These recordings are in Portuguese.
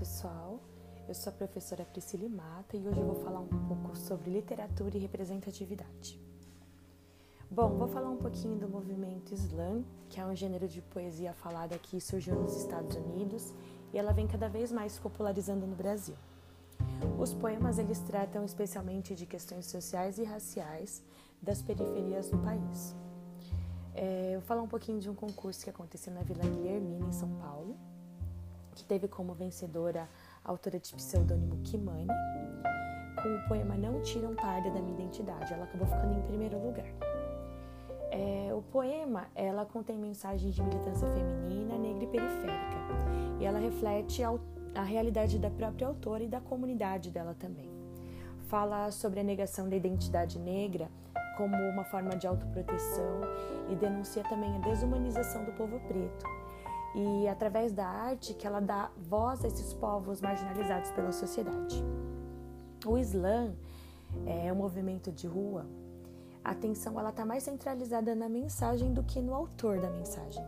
pessoal, eu sou a professora Priscila Mata e hoje eu vou falar um pouco sobre literatura e representatividade. Bom, vou falar um pouquinho do movimento slam, que é um gênero de poesia falada que surgiu nos Estados Unidos e ela vem cada vez mais se popularizando no Brasil. Os poemas eles tratam especialmente de questões sociais e raciais das periferias do país. É, eu vou falar um pouquinho de um concurso que aconteceu na Vila Guilhermina, em São Paulo, que teve como vencedora a autora de pseudônimo Kimani, com o poema Não Tiram Parda da Minha Identidade. Ela acabou ficando em primeiro lugar. É, o poema ela contém mensagens de militância feminina, negra e periférica, e ela reflete a, a realidade da própria autora e da comunidade dela também. Fala sobre a negação da identidade negra como uma forma de autoproteção e denuncia também a desumanização do povo preto e através da arte que ela dá voz a esses povos marginalizados pela sociedade. O Islã é um movimento de rua. A atenção ela está mais centralizada na mensagem do que no autor da mensagem.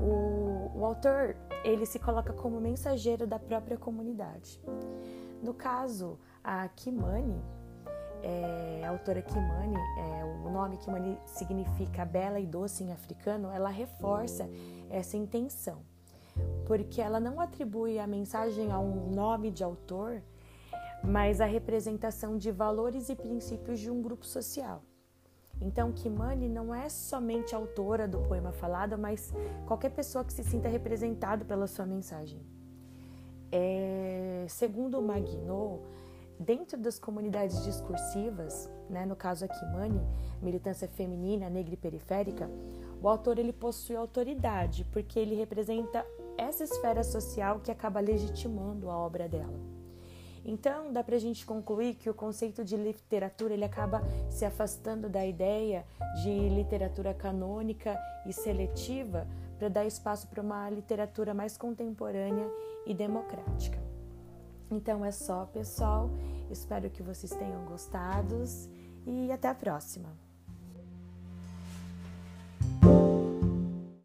O, o autor ele se coloca como mensageiro da própria comunidade. No caso, a Kimani, é, a autora Kimani, é, nome Kimani significa bela e doce em africano, ela reforça essa intenção, porque ela não atribui a mensagem a um nome de autor, mas a representação de valores e princípios de um grupo social. Então, Kimani não é somente autora do poema falado, mas qualquer pessoa que se sinta representado pela sua mensagem. É, segundo Maguinot, dentro das comunidades discursivas, né, no caso aqui Mani, militância feminina, negra e periférica, o autor ele possui autoridade porque ele representa essa esfera social que acaba legitimando a obra dela. Então, dá para a gente concluir que o conceito de literatura ele acaba se afastando da ideia de literatura canônica e seletiva para dar espaço para uma literatura mais contemporânea e democrática. Então é só, pessoal. Espero que vocês tenham gostado e até a próxima.